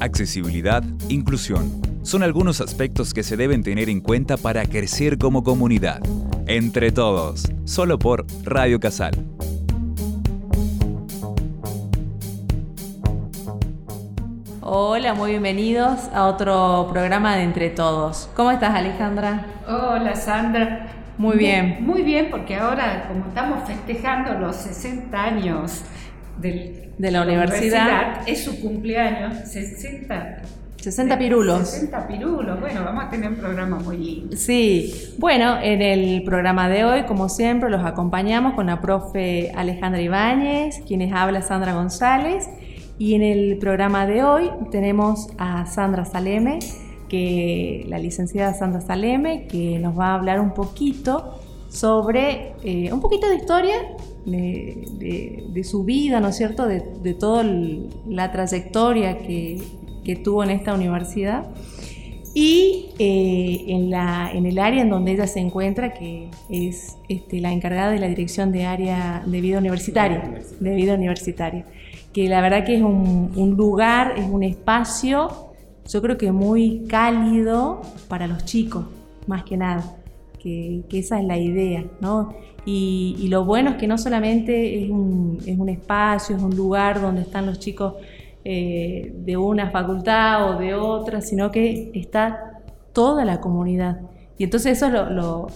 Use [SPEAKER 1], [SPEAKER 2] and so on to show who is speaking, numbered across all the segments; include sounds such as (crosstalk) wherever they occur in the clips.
[SPEAKER 1] accesibilidad, inclusión. Son algunos aspectos que se deben tener en cuenta para crecer como comunidad. Entre todos, solo por Radio Casal.
[SPEAKER 2] Hola, muy bienvenidos a otro programa de Entre Todos. ¿Cómo estás, Alejandra?
[SPEAKER 3] Hola, Sandra.
[SPEAKER 2] Muy bien.
[SPEAKER 3] Muy, bien, porque ahora, como estamos festejando los 60 años de
[SPEAKER 2] la universidad,
[SPEAKER 3] es su cumpleaños, 60
[SPEAKER 2] 60 pirulos.
[SPEAKER 3] 60 pirulos, bueno, vamos a tener un programa muy lindo.
[SPEAKER 2] Sí, bueno, en el programa de hoy, como siempre, los acompañamos con la profe Alejandra Ibáñez, quienes habla Sandra González, y en el programa de hoy tenemos a Sandra Saleme, que la licenciada Sandra Saleme, que nos va a hablar un poquito sobre, eh, un poquito de historia de, su vida, ¿no es cierto?, de, de toda la trayectoria que, tuvo en esta universidad. Y eh, en el área en donde ella se encuentra, que es este, la encargada de la dirección de área de vida universitaria, de vida universitaria, que la verdad que es un, lugar, es un espacio, yo creo que muy cálido para los chicos, más que nada, que, esa es la idea, ¿no? Y, y, lo bueno es que no solamente es un, es un espacio, es un lugar donde están los chicos eh, de una facultad o de otra, sino que está toda la comunidad. Y entonces eso es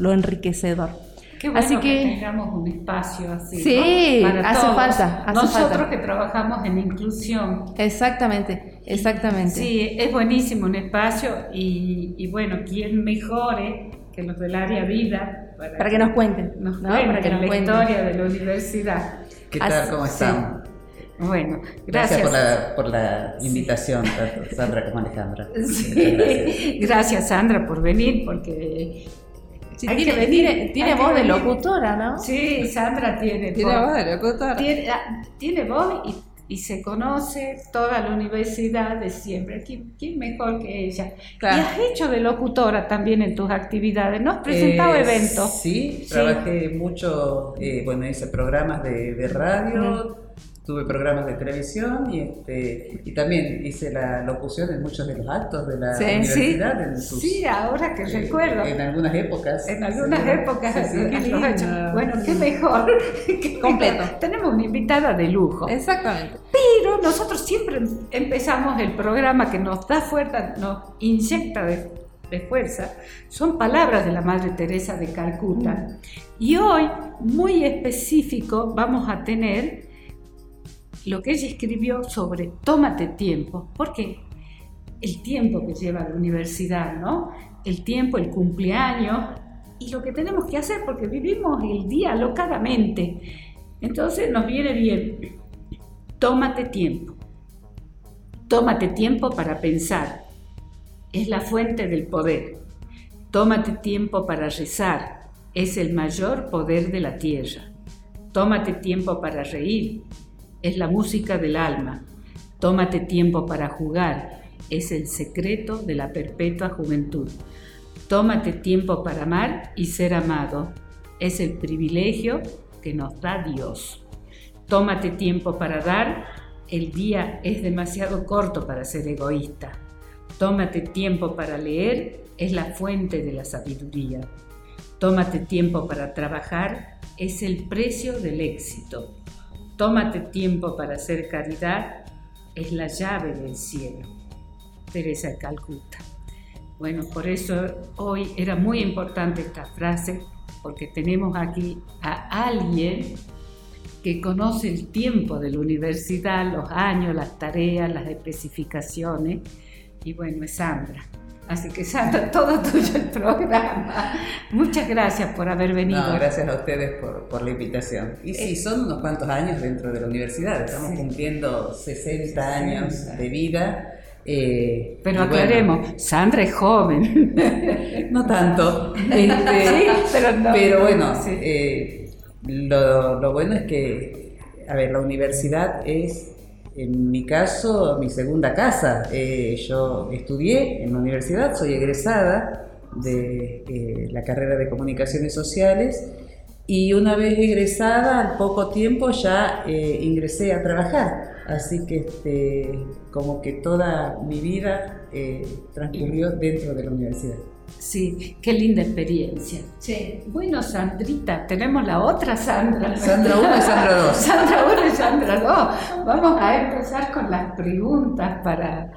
[SPEAKER 2] lo, enriquecedor.
[SPEAKER 3] Qué bueno así que, tengamos un espacio así.
[SPEAKER 2] Sí, hace falta.
[SPEAKER 3] Nosotros que trabajamos en inclusión.
[SPEAKER 2] Exactamente, exactamente.
[SPEAKER 3] Sí, es buenísimo un espacio y, bueno, ¿quién mejore que los del área vida?
[SPEAKER 2] Para, que, nos cuenten,
[SPEAKER 3] nos para que nos la historia de la universidad.
[SPEAKER 4] ¿Qué tal? ¿Cómo están?
[SPEAKER 3] Bueno,
[SPEAKER 4] gracias. por, la, invitación, tanto Sandra como Alejandra. (laughs)
[SPEAKER 3] Gracias. Sandra, por venir, porque
[SPEAKER 2] tiene, voz de locutora, ¿no?
[SPEAKER 3] Sí, Sandra tiene,
[SPEAKER 2] tiene voz, de locutora.
[SPEAKER 3] Ah, tiene, voz y, se conoce toda la universidad de siempre. ¿Quién, mejor que ella? Y has hecho de locutora también en tus actividades, ¿no? Has presentado eh, eventos.
[SPEAKER 4] Sí, trabajé mucho, eh, bueno, hice programas de, radio tuve programas de televisión y, este, y también hice la locución en muchos de los actos de la universidad.
[SPEAKER 3] Sí, ahora que eh, recuerdo.
[SPEAKER 4] En algunas épocas.
[SPEAKER 3] En algunas épocas. bueno, qué mejor. (laughs)
[SPEAKER 2] Completo.
[SPEAKER 3] Tenemos una invitada de lujo.
[SPEAKER 2] Exactamente.
[SPEAKER 3] Nosotros siempre empezamos el programa que nos da fuerza, nos inyecta de, de fuerza, son palabras de la Madre Teresa de Calcuta. Y hoy, muy específico, vamos a tener lo que ella escribió sobre tómate tiempo, porque el tiempo que lleva la universidad, ¿no? El tiempo, el cumpleaños y lo que tenemos que hacer, porque vivimos el día locadamente. Entonces nos viene bien, tómate tiempo. Tómate tiempo para pensar. Es la fuente del poder. Tómate tiempo para rezar. Es el mayor poder de la tierra. Tómate tiempo para reír es la música del alma. Tómate tiempo para jugar, es el secreto de la perpetua juventud. Tómate tiempo para amar y ser amado, es el privilegio que nos da Dios. Tómate tiempo para dar, el día es demasiado corto para ser egoísta. Tómate tiempo para leer, es la fuente de la sabiduría. Tómate tiempo para trabajar, es el precio del éxito. Tómate tiempo para hacer caridad, es la llave del cielo. Teresa de Calcuta. Bueno, por eso hoy era muy importante esta frase, porque tenemos aquí a alguien que conoce el tiempo de la universidad, los años, las tareas, las especificaciones, y bueno, es Sandra. Así que Sandra, (laughs) todo tuyo el programa. Muchas gracias por haber venido.
[SPEAKER 4] No, gracias a ustedes por, la invitación. Y sí, eh, son unos cuantos años dentro de la universidad. Estamos cumpliendo 60 años de vida.
[SPEAKER 3] Eh, pero aclaremos, Sandra es joven. (laughs)
[SPEAKER 4] no tanto. (laughs) Este, pero, no, pero, bueno, eh, lo, lo bueno es que, a ver, la universidad es en mi caso, mi segunda casa. Eh, yo estudié en la universidad, soy egresada de eh, la carrera de comunicaciones sociales Y una vez egresada, al poco tiempo ya eh, ingresé a trabajar. Así que este, como que toda mi vida transcurrió dentro de la universidad.
[SPEAKER 3] Sí, qué linda experiencia. Sí. Bueno, Sandrita, tenemos la otra Sandra.
[SPEAKER 4] Sandra 1 y Sandra 2. (laughs)
[SPEAKER 3] Sandra 1 y Sandra 2. Vamos a empezar con las preguntas para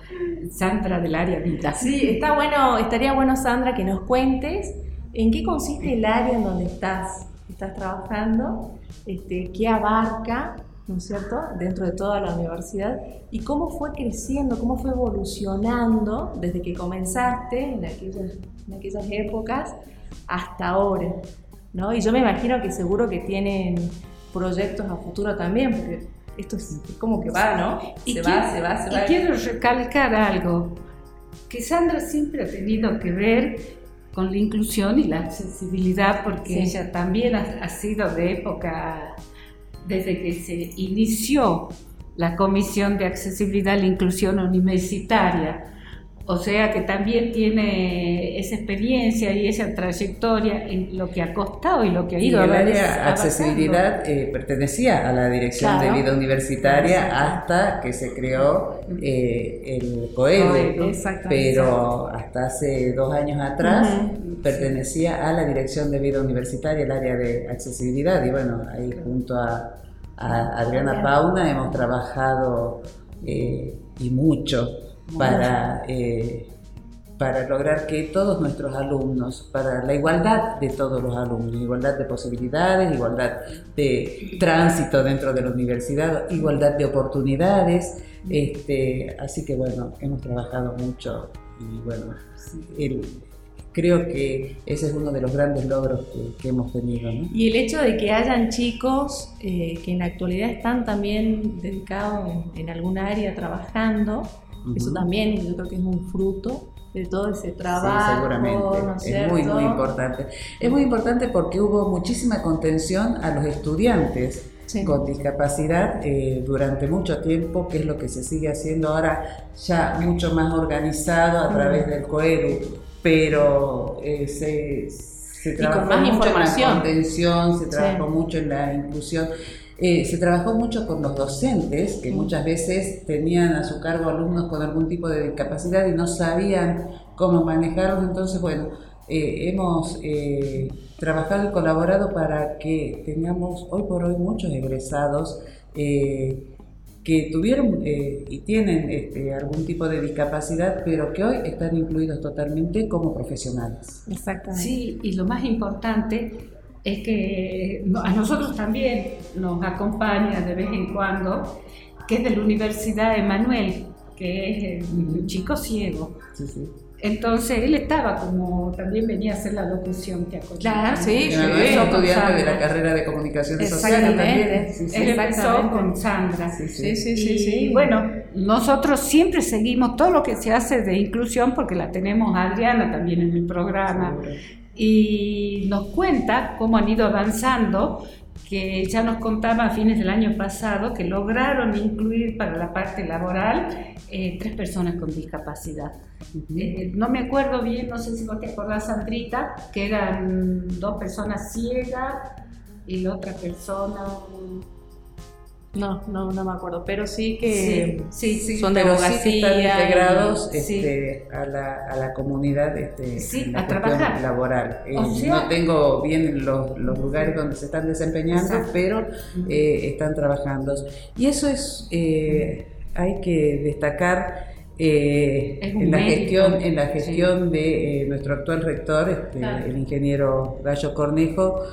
[SPEAKER 3] Sandra del área vida.
[SPEAKER 2] Sí, está bueno, estaría bueno, Sandra, que nos cuentes en qué consiste el área en donde estás, estás trabajando, este, qué abarca ¿no es cierto?, dentro de toda la universidad, y cómo fue creciendo, cómo fue evolucionando desde que comenzaste en aquellas, en aquellas épocas hasta ahora, ¿no? Y yo me imagino que seguro que tienen proyectos a futuro también, porque esto es como que va, ¿no?
[SPEAKER 3] Se va, se va, se va. Y quiero recalcar algo, que Sandra siempre ha tenido que ver con la inclusión y la accesibilidad, porque ella también ha, ha sido de época desde que se inició la Comisión de Accesibilidad la Inclusión Universitaria. O sea que también tiene esa experiencia y esa trayectoria en lo que ha costado y lo que ha ido.
[SPEAKER 4] Y el área accesibilidad eh, pertenecía a la Dirección de Vida Universitaria hasta que se creó eh, el COEDU, pero hasta hace dos años atrás pertenecía a la Dirección de Vida Universitaria, el área de accesibilidad, y bueno, ahí junto a, Adriana Pauna hemos trabajado eh, y mucho para, eh, para lograr que todos nuestros alumnos, para la igualdad de todos los alumnos, igualdad de posibilidades, igualdad de tránsito dentro de la universidad, igualdad de oportunidades, este, así que bueno, hemos trabajado mucho y bueno, creo que ese es uno de los grandes logros que, hemos tenido.
[SPEAKER 2] Y el hecho de que hayan chicos eh, que en la actualidad están también dedicados en, algún área trabajando, eso también yo creo que es un fruto de todo ese trabajo.
[SPEAKER 4] Sí, seguramente. es muy, muy importante. Es muy importante porque hubo muchísima contención a los estudiantes. con discapacidad eh, durante mucho tiempo, que es lo que se sigue haciendo ahora ya mucho más organizado a través del COEDU, pero eh, se, se trabajó mucho en la contención, se trabajó mucho en la inclusión. Eh, se trabajó mucho con los docentes, que muchas veces tenían a su cargo alumnos con algún tipo de discapacidad y no sabían cómo manejarlos. Entonces, bueno, eh, hemos eh, trabajado y colaborado para que tengamos hoy por hoy muchos egresados que tuvieron y tienen este, algún tipo de discapacidad, pero que hoy están incluidos totalmente como profesionales.
[SPEAKER 3] Exactamente. Sí, y lo más importante es que a nosotros también nos acompaña de vez en cuando, que es de la Universidad Emanuel, que es un chico ciego. Entonces él estaba como, también venía a hacer la locución que
[SPEAKER 2] Claro, sí,
[SPEAKER 4] sí. estudiante de la carrera de comunicaciones sociales también.
[SPEAKER 3] Sí, sí, él empezó con Sandra. Sí, sí, sí. sí, y, bueno, nosotros siempre seguimos todo lo que se hace de inclusión porque la tenemos a Adriana también en el programa y nos cuenta cómo han ido avanzando, que ya nos contaba a fines del año pasado que lograron incluir para la parte laboral eh, tres personas con discapacidad. Eh, no me acuerdo bien, no sé si vos te acordás, Sandrita, que eran dos personas ciegas y la otra persona
[SPEAKER 2] no, no, no me acuerdo, pero sí que
[SPEAKER 3] sí, sí,
[SPEAKER 2] son de abogacía.
[SPEAKER 4] integrados este, a, la, a, la, comunidad este, en la a laboral. Eh, no tengo bien los, los, lugares donde se están desempeñando, pero eh, están trabajando. Y eso es, eh, hay que destacar en, la gestión, en la gestión de nuestro actual rector, este, el ingeniero Gallo Cornejo,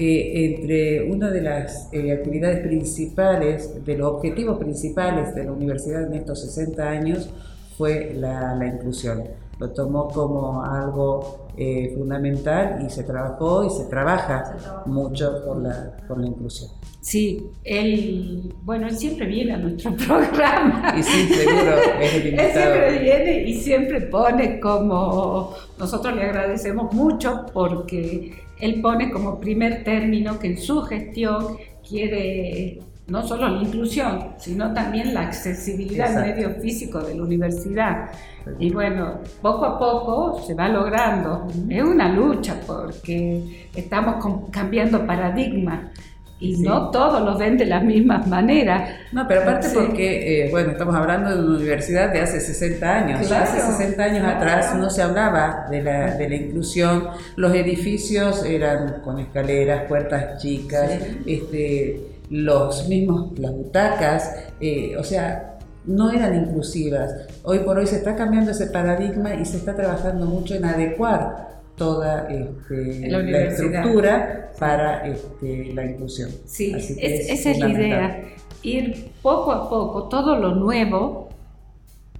[SPEAKER 4] que entre una de las eh, actividades principales, de los objetivos principales de la universidad en estos 60 años fue la, inclusión. Lo tomó como algo eh, fundamental y se trabajó y se trabaja mucho por la, por la inclusión.
[SPEAKER 3] Sí, él, bueno, él siempre viene a nuestro (laughs) programa.
[SPEAKER 4] Y sí, seguro, es el. (laughs)
[SPEAKER 3] Él siempre viene y siempre pone como, nosotros le agradecemos mucho porque él pone como primer término que en su gestión quiere no solo la inclusión, sino también la accesibilidad al medio físico de la universidad. Y bueno, poco a poco se va logrando. Es una lucha porque estamos cambiando paradigmas y no todos lo ven de las mismas maneras.
[SPEAKER 4] No, pero aparte porque, eh, bueno, estamos hablando de una universidad de hace 60 años. hace 60 años atrás no se hablaba de la, de la, inclusión, los edificios eran con escaleras, puertas chicas, este, los mismos, las butacas, eh, o sea, no eran inclusivas. Hoy por hoy se está cambiando ese paradigma y se está trabajando mucho en adecuar toda este, la, estructura para este, la inclusión.
[SPEAKER 3] Sí, esa es la idea, ir poco a poco, todo lo nuevo,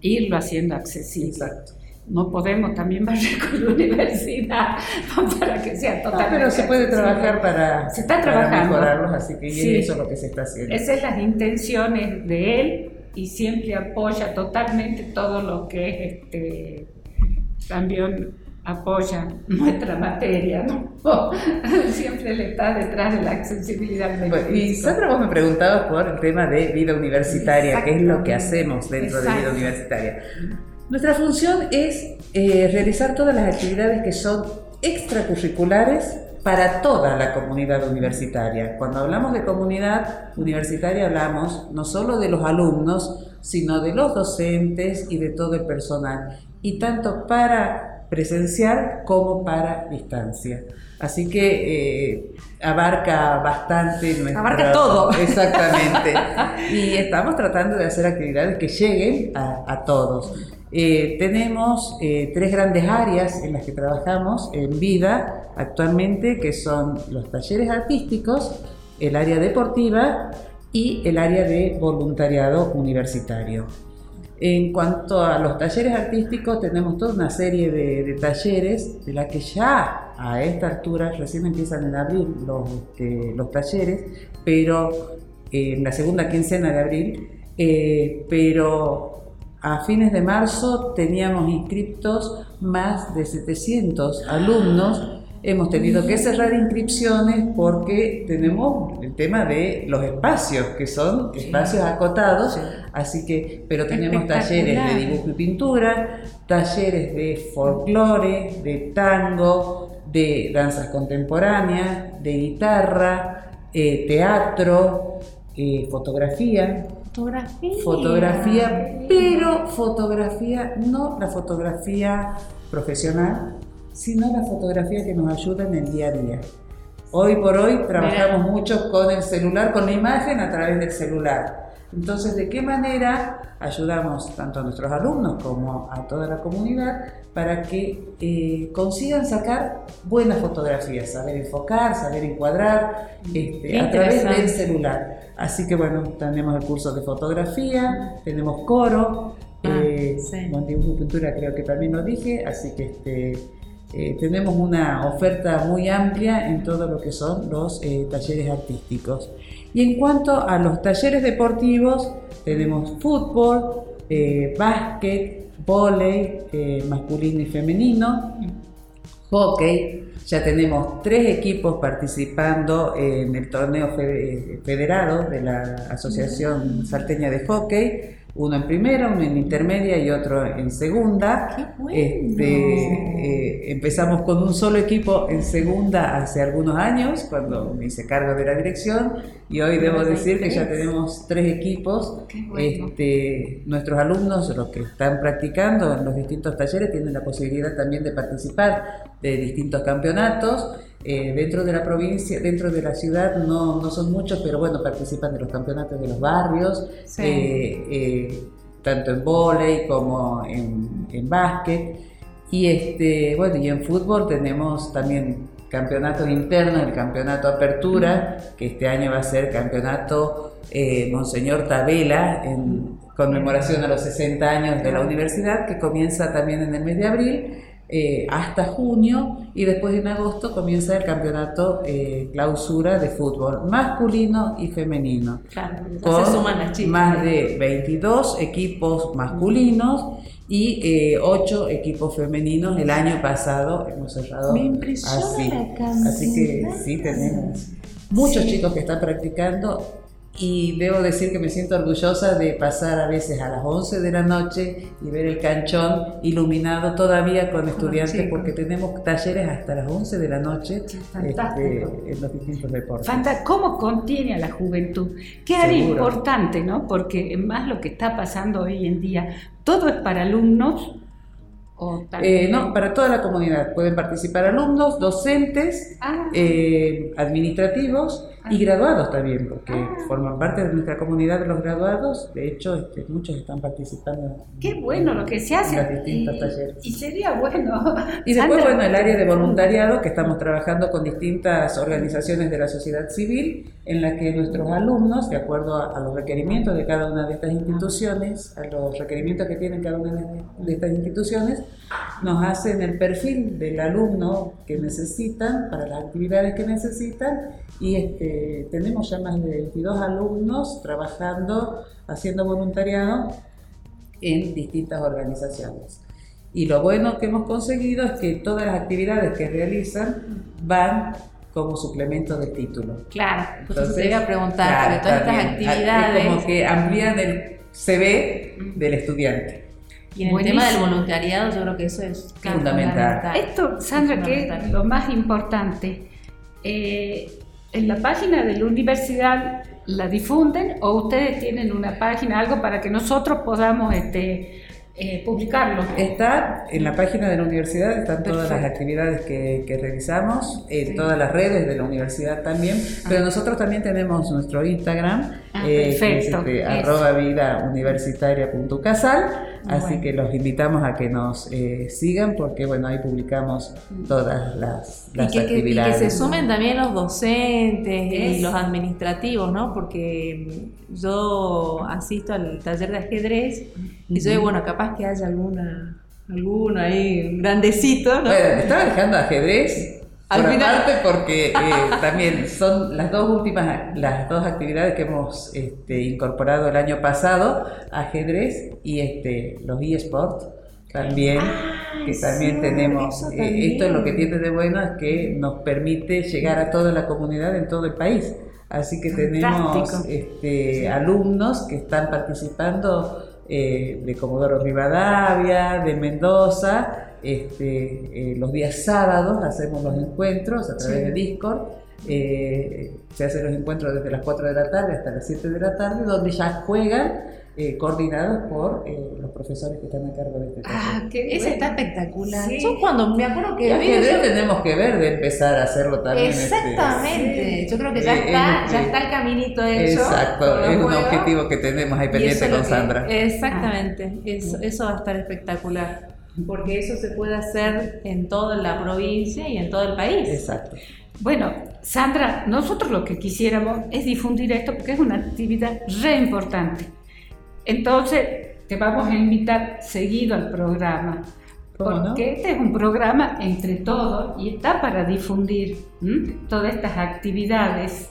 [SPEAKER 3] irlo haciendo accesible. Exacto. No podemos también barrer con la universidad (laughs) para que sea totalmente.
[SPEAKER 4] pero se puede trabajar para,
[SPEAKER 3] se está trabajando.
[SPEAKER 4] mejorarlos, así que eso es lo que se está haciendo.
[SPEAKER 3] Esas son las intenciones de él y siempre apoya totalmente todo lo que es este, también apoya nuestra materia, ¿no? (laughs) Siempre le está detrás de la accesibilidad.
[SPEAKER 4] y Sandra, vos me preguntabas por el tema de vida universitaria, qué es lo que hacemos dentro de vida universitaria. Nuestra función es eh, realizar todas las actividades que son extracurriculares para toda la comunidad universitaria. Cuando hablamos de comunidad universitaria hablamos no solo de los alumnos, sino de los docentes y de todo el personal. Y tanto para presencial como para distancia. Así que eh, abarca bastante.
[SPEAKER 2] abarca todo. (laughs)
[SPEAKER 4] Exactamente. (laughs) y estamos tratando de hacer actividades que lleguen a, todos. Eh, tenemos eh, tres grandes áreas en las que trabajamos en vida actualmente, que son los talleres artísticos, el área deportiva y el área de voluntariado universitario. En cuanto a los talleres artísticos, tenemos toda una serie de, talleres de la que ya a esta altura recién empiezan en abril los, este, los talleres, pero eh, en la segunda quincena de abril, eh, pero a fines de marzo teníamos inscriptos más de 700 alumnos. Hemos tenido que cerrar inscripciones porque tenemos el tema de los espacios, que son espacios acotados, así que, pero tenemos talleres de dibujo y pintura, talleres de folclore, de tango, de danzas contemporáneas, de guitarra, eh, teatro, eh, fotografía.
[SPEAKER 2] Fotografía.
[SPEAKER 4] Fotografía, pero fotografía, no la fotografía profesional, sino la fotografía que nos ayuda en el día a día. Hoy por hoy trabajamos mucho con el celular, con la imagen a través del celular. Entonces, ¿de qué manera ayudamos tanto a nuestros alumnos como a toda la comunidad para que eh, consigan sacar buenas fotografías, saber enfocar, saber encuadrar este, a través del celular? Así que bueno, tenemos el curso de fotografía, tenemos coro, ah, eh, pintura creo que también lo dije, así que este, eh, tenemos una oferta muy amplia en todo lo que son los eh, talleres artísticos. Y en cuanto a los talleres deportivos, tenemos fútbol, eh, básquet, vóley, masculino y femenino, hockey. Ya tenemos tres equipos participando en el torneo federado de la Asociación Salteña de Hockey uno en primera, uno en intermedia y otro en segunda. Este, eh, empezamos con un solo equipo en segunda hace algunos años, cuando me hice cargo de la dirección, y hoy debo decir que ya tenemos tres equipos. Este, nuestros alumnos, los que están practicando en los distintos talleres, tienen la posibilidad también de participar de distintos campeonatos. Eh, dentro de la provincia, dentro de la ciudad no, no, son muchos, pero bueno, participan de los campeonatos de los barrios, eh, eh, tanto en vóley como en, en básquet. Y, este, bueno, y en fútbol tenemos también campeonatos internos, el campeonato Apertura, que este año va a ser campeonato Monseñor Tabela, en conmemoración a los 60 años de la universidad, que comienza también en el mes de abril eh, hasta junio y después en agosto comienza el campeonato eh, clausura de fútbol masculino y femenino.
[SPEAKER 2] Claro, con
[SPEAKER 4] las más de 22 equipos masculinos y 8 eh, equipos femeninos. El año pasado hemos cerrado así. así que sí tenemos muchos chicos que están practicando y debo decir que me siento orgullosa de pasar a veces a las 11 de la noche y ver el canchón iluminado todavía con estudiantes porque tenemos talleres hasta las 11 de la noche este, en los distintos deportes.
[SPEAKER 3] Fanta, ¿cómo contiene a la juventud? Qué área importante, ¿no? Porque más lo que está pasando hoy en día, todo es para alumnos
[SPEAKER 4] eh, no, para toda la comunidad. Pueden participar alumnos, docentes, ah. eh, administrativos y graduados también, porque ah. forman parte de nuestra comunidad de los graduados. De hecho, este, muchos están participando.
[SPEAKER 3] Qué bueno lo que se hace.
[SPEAKER 4] En los distintos talleres.
[SPEAKER 3] Y sería bueno. (laughs)
[SPEAKER 4] Y después, bueno, el área de voluntariado, que estamos trabajando con distintas organizaciones de la sociedad civil, en la que nuestros alumnos, de acuerdo a, los requerimientos de cada una de estas instituciones, a los requerimientos que tienen cada una de estas instituciones, nos hacen el perfil del alumno que necesitan, para las actividades que necesitan, y este, tenemos ya más de 22 alumnos trabajando, haciendo voluntariado en distintas organizaciones. Y lo bueno que hemos conseguido es que todas las actividades que realizan van como suplemento de título.
[SPEAKER 2] Claro, entonces te iba a preguntar, de todas estas actividades.
[SPEAKER 4] como que amplían el CV del estudiante.
[SPEAKER 2] Y en el tema del voluntariado yo creo que eso es fundamental.
[SPEAKER 3] Esto, Sandra, que es lo más importante. Eh, en la página de la universidad la difunden o ustedes tienen una página, algo para que nosotros podamos este, eh, publicarlo.
[SPEAKER 4] Está en la página de la universidad, están todas las actividades que, realizamos, en todas las redes de la universidad también, ah. pero nosotros también tenemos nuestro Instagram, ah, eh, que es este, arroba vida universitaria así que los invitamos a que nos eh, sigan porque bueno, ahí publicamos todas las, las actividades.
[SPEAKER 2] y que se sumen también los docentes y los administrativos, ¿no? Porque yo asisto al taller de ajedrez y soy, bueno, capaz que haya alguna, alguno ahí, grandecito, ¿no?
[SPEAKER 4] Bueno, estaba dejando ajedrez al final... porque eh, (laughs) también son las dos últimas, las dos actividades que hemos este, incorporado el año pasado, ajedrez y este, los eSports también, ah, que también tenemos, eh, esto es lo que tiene de bueno es que nos permite llegar a toda la comunidad en todo el país. Así que tenemos este, alumnos que están participando eh, de Comodoro Rivadavia, de Mendoza, este, eh, los días sábados hacemos los encuentros a través de Discord. Eh, se hacen los encuentros desde las 4 de la tarde hasta las 7 de la tarde, donde ya juegan eh, coordinados por los profesores que están a cargo de este
[SPEAKER 2] Ah, que ese está espectacular. Yo cuando me acuerdo que...
[SPEAKER 4] tenemos que ver de empezar a hacerlo también.
[SPEAKER 2] Este, Exactamente. Yo creo que ya está, ya está el caminito hecho.
[SPEAKER 4] Exacto, es un objetivo que tenemos ahí pendiente con Sandra.
[SPEAKER 2] Exactamente, eso, eso va a estar espectacular porque eso se puede hacer en toda la provincia y en todo el país.
[SPEAKER 4] Exacto.
[SPEAKER 3] Bueno, Sandra, nosotros lo que quisiéramos es difundir esto porque es una actividad re importante. Entonces, te vamos a invitar seguido al programa. Porque este es un programa entre todos y está para difundir todas estas actividades.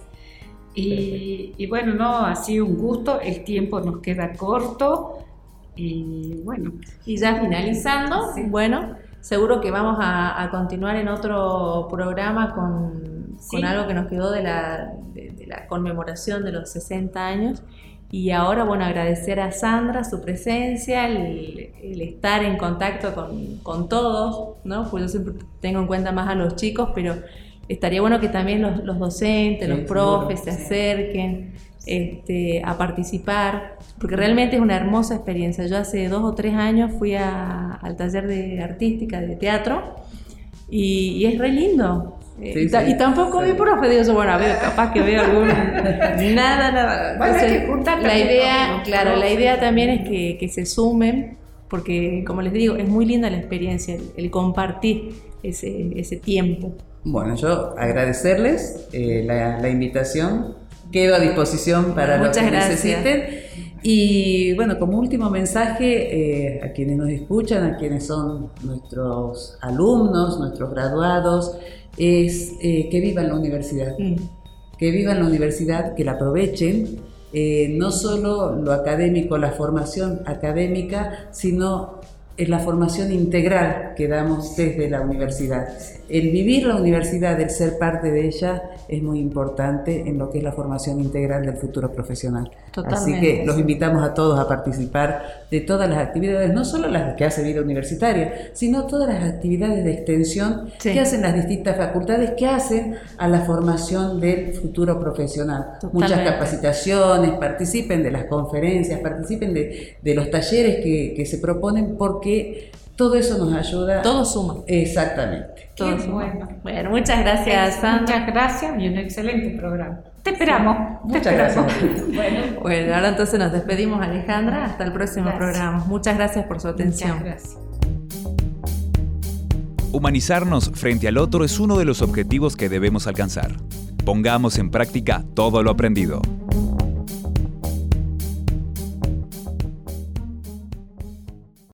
[SPEAKER 3] Y, y, bueno, no, ha sido un gusto, el tiempo nos queda corto. Y bueno.
[SPEAKER 2] Y ya finalizando, bueno, seguro que vamos a, continuar en otro programa con, con algo que nos quedó de la, de, la, conmemoración de los 60 años. Y ahora, bueno, agradecer a Sandra su presencia, el, estar en contacto con, con, todos, ¿no? Pues yo siempre tengo en cuenta más a los chicos, pero estaría bueno que también los, los docentes, los profes se acerquen este, a participar, porque realmente es una hermosa experiencia. Yo hace dos o tres años fui al taller de artística, de teatro, y, es re lindo. y, tampoco vi profe, digo yo, bueno, a ver, capaz que veo algún... (laughs) nada, nada. la idea, claro, la idea también es que, se sumen, porque como les digo, es muy linda la experiencia, el, compartir ese, ese, tiempo.
[SPEAKER 4] Bueno, yo agradecerles eh, la, la invitación quedo a disposición para lo que necesiten. Y bueno, como último mensaje eh, a quienes nos escuchan, a quienes son nuestros alumnos, nuestros graduados, es eh, que vivan la universidad. Mm. Que vivan la universidad, que la aprovechen, eh, no solo lo académico, la formación académica, sino es la formación integral que damos desde la universidad. El vivir la universidad, el ser parte de ella, es muy importante en lo que es la formación integral del futuro profesional. Así que los invitamos a todos a participar de todas las actividades, no solo las que hace vida universitaria, sino todas las actividades de extensión que hacen las distintas facultades, que hacen a la formación del futuro profesional. Muchas capacitaciones, participen de las conferencias, participen de, los talleres que, que se proponen porque todo eso nos ayuda.
[SPEAKER 2] Todo suma.
[SPEAKER 4] Exactamente.
[SPEAKER 2] Todo Bueno. bueno, muchas gracias, Sandra.
[SPEAKER 3] Muchas gracias y un excelente programa. Te esperamos.
[SPEAKER 4] Muchas gracias. (laughs)
[SPEAKER 2] bueno. bueno, ahora entonces nos despedimos, Alejandra. Hasta el próximo programa. Muchas gracias por su atención. Muchas gracias.
[SPEAKER 1] Humanizarnos frente al otro es uno de los objetivos que debemos alcanzar. Pongamos en práctica todo lo aprendido.